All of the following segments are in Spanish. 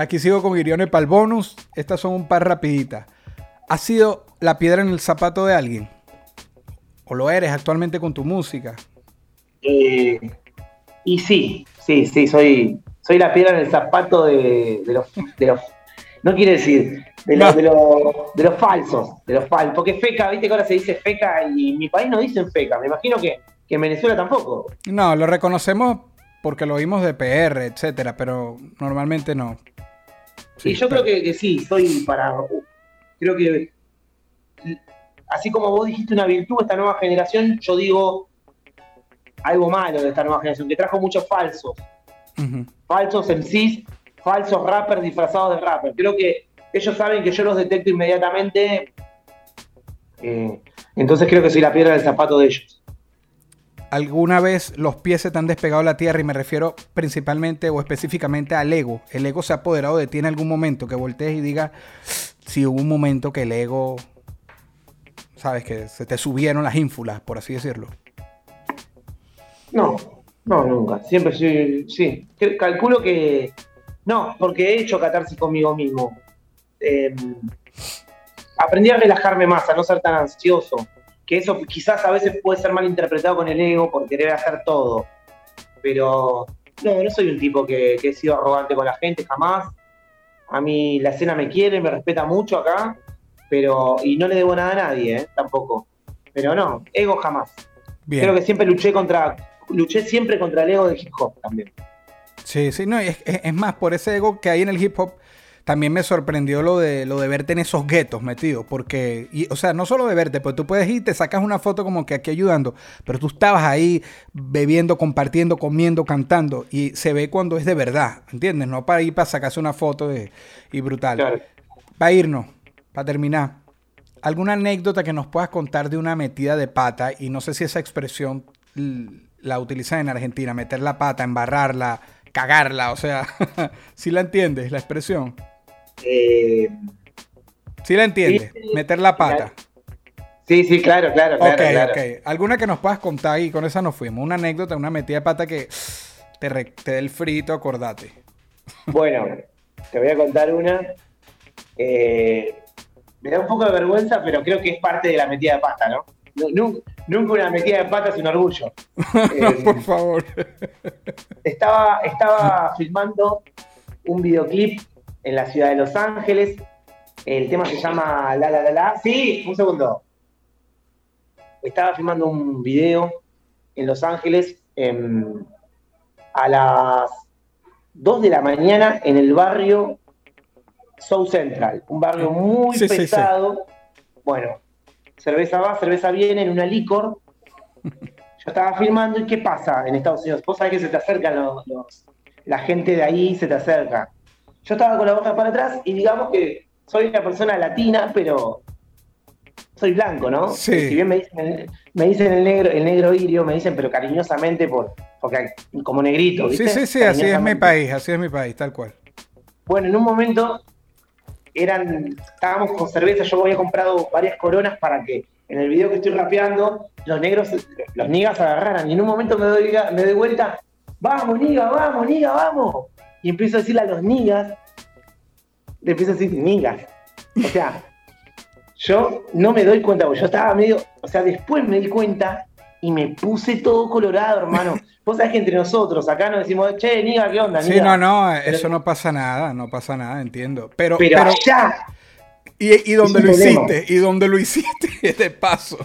Aquí sigo con Irione para el bonus. Estas son un par rapiditas. ¿Has sido la piedra en el zapato de alguien? ¿O lo eres actualmente con tu música? Eh, y sí, sí, sí, soy, soy la piedra en el zapato de, los, de los, no quiere decir, de, los, de, los, falsos, de los falsos. Porque feca, viste que ahora se dice feca y en mi país no dicen feca. Me imagino que, que en Venezuela tampoco. No, lo reconocemos porque lo vimos de PR, etcétera, pero normalmente no. Sí, yo creo que, sí, soy para. Creo que. Así como vos dijiste una virtud esta nueva generación, yo digo algo malo de esta nueva generación, que trajo muchos falsos. Falsos MCs, falsos rappers disfrazados de rappers. Creo que ellos saben que yo los detecto inmediatamente. Eh, entonces creo que soy la piedra del zapato de ellos alguna vez los pies se te han despegado de la tierra y me refiero principalmente o específicamente al ego. El ego se ha apoderado de ti en algún momento que voltees y digas si hubo un momento que el ego, sabes, que se te subieron las ínfulas, por así decirlo. No, no, nunca. Siempre sí, sí. Calculo que no, porque he hecho catarsis conmigo mismo. Em, aprendí a relajarme más, a no ser tan ansioso que eso quizás a veces puede ser mal interpretado con el ego por querer hacer todo. Pero no, no soy un tipo que, he sido arrogante con la gente, jamás. A mí la escena me quiere, me respeta mucho acá, pero y no le debo nada a nadie, ¿eh? tampoco. Pero no, ego jamás. Creo que siempre luché contra, luché siempre contra el ego del hip hop también. Sí, sí, no, es, es más, por ese ego que hay en el hip hop, también me sorprendió lo de, lo de verte en esos guetos metido, porque, o sea, no solo de verte, pues tú puedes ir, te sacas una foto como que aquí ayudando, pero tú estabas ahí bebiendo, compartiendo, comiendo, cantando, y se ve cuando es de verdad, ¿entiendes? No para ir para sacarse una foto de, y brutal. Claro. Para irnos, para terminar, ¿alguna anécdota que nos puedas contar de una metida de pata? Y no sé si esa expresión la utilizan en Argentina, meter la pata, embarrarla, cagarla, o sea, ¿sí la entiendes la expresión? Eh, sí la entiende, meter la pata. Sí, sí, claro, claro, claro. ¿Alguna que nos puedas contar y con esa nos fuimos? Una anécdota, una metida de pata que te, dé el frito, acordate. Bueno, te voy a contar una. Eh, me da un poco de vergüenza, pero creo que es parte de la metida de pata, ¿no? Nunca, una metida de pata sin orgullo. Por eh, favor. Estaba, estaba filmando un videoclip en la ciudad de Los Ángeles. El tema se llama La La La La. Sí, un segundo. Estaba filmando un video en Los Ángeles em, a las 2 de la mañana en el barrio South Central, un barrio muy pesado. Bueno, cerveza va, cerveza viene en una licor. Yo estaba filmando y ¿qué pasa en Estados Unidos? Vos sabés que se te acercan los, la gente de ahí, se te acerca yo estaba con la boca para atrás y digamos que soy una persona latina, pero soy blanco, ¿no? Sí. Si bien me dicen, me dicen el negro, el negro irio, me dicen, pero cariñosamente por, porque como negrito, ¿viste? Sí, sí, sí, así es mi país, así es mi país, tal cual. Bueno, en un momento eran, estábamos con cerveza, yo había comprado varias coronas para que en el video que estoy rapeando, los negros, los nigas agarraran. Y en un momento me doy, me doy vuelta, vamos, niga, vamos, niga, vamos y empiezo a decirle a los nigas, le empiezo a decir nigas. O sea, yo no me doy cuenta, porque yo estaba medio, o sea, después me di cuenta y me puse todo colorado, hermano. Vos sabés que entre nosotros acá nos decimos, che, niga, ¿qué onda? Sí, no, no, eso no pasa nada, no pasa nada, entiendo. Pero, pero, allá. Y, y donde lo hiciste, y donde lo hiciste, de paso.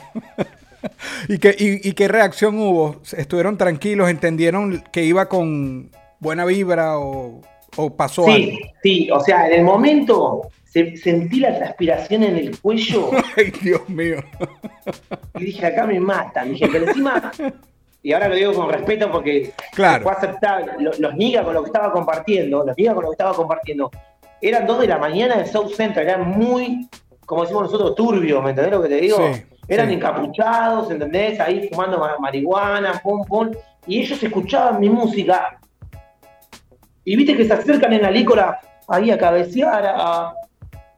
¿Y qué, y qué reacción hubo? ¿Estuvieron tranquilos? ¿Entendieron que iba con, buena vibra o, pasó sí, algo? Sí, o sea, en el momento sentí la transpiración en el cuello. Ay, Dios mío. Y dije, acá me matan. Dije, pero encima, y ahora lo digo con respeto porque claro. fue aceptable. Los, los con lo que estaba compartiendo, los nigas con lo que estaba compartiendo, eran dos de la mañana en South Central, eran muy, como decimos nosotros, turbios, ¿me entendés lo que te digo? eran encapuchados, ¿entendés? Ahí fumando marihuana, pum, pum. Y ellos escuchaban mi música y viste que se acercan en la lícora ahí a cabecear, a,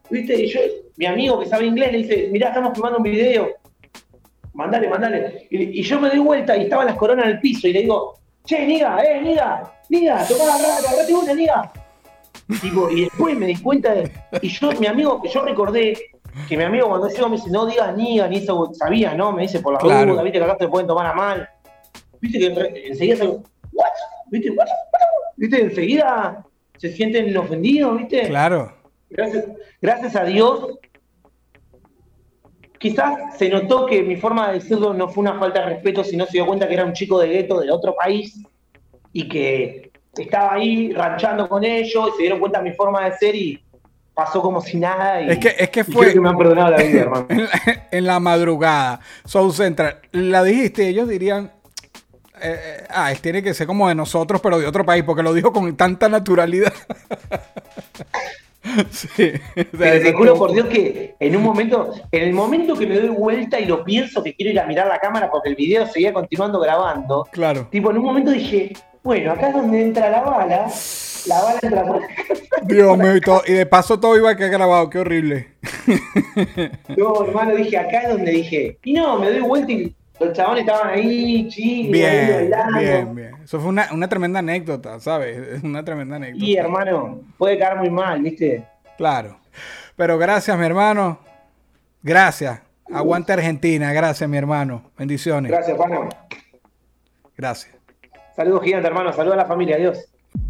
¿viste? Y yo, mi amigo que sabe inglés le dice, mirá, estamos filmando un video. Mandale, mandale. Y, yo me doy vuelta y estaban las coronas en el piso y le digo, che, niga, eh, niga, niga, toma la rata, agarrate una, niga. Tipo, y después me di cuenta de. Y yo, mi amigo, yo recordé que mi amigo cuando llegó me dice, no digas ni ni eso sabía, ¿no? Me dice por la Claro. duda, viste que acá te pueden tomar a mal. Viste que enseguida se. ¿What? ¿Viste? ¿What? ¿Viste? Enseguida se sienten ofendidos, ¿viste? Claro. Gracias, gracias a Dios. Quizás se notó que mi forma de decirlo no fue una falta de respeto, sino se dio cuenta que era un chico de gueto de otro país y que estaba ahí ranchando con ellos y se dieron cuenta de mi forma de ser y pasó como si nada. Y, Es que, es que fue que me han perdonado la vida, hermano. en, la, en la madrugada. Soul Central. La dijiste ellos dirían. Eh, eh, ah, es- tiene que ser como de nosotros, pero de otro país, porque lo dijo con tanta naturalidad. sí. o sea, te juro por Dios que en un momento, en el momento que me doy vuelta y lo pienso que quiero ir a mirar la cámara porque el video seguía continuando grabando, Claro. tipo en un momento dije, bueno, acá es donde entra la bala, la bala entra por acá. Dios mío, y, todo- y de paso todo iba a quedar grabado, qué horrible. No, hermano, dije, acá es donde dije. Y no, me doy vuelta y los chabones estaban ahí, chiles, Bien, bailando. bien, bien. Eso fue una, una tremenda anécdota, ¿sabes? Es una tremenda anécdota. Y hermano, puede quedar muy mal, ¿viste? Claro. Pero gracias, mi hermano. Gracias. Aguante Argentina. Gracias, mi hermano. Bendiciones. Gracias, pana. Gracias. Saludos gigante, hermano. Saludos a la familia. Adiós.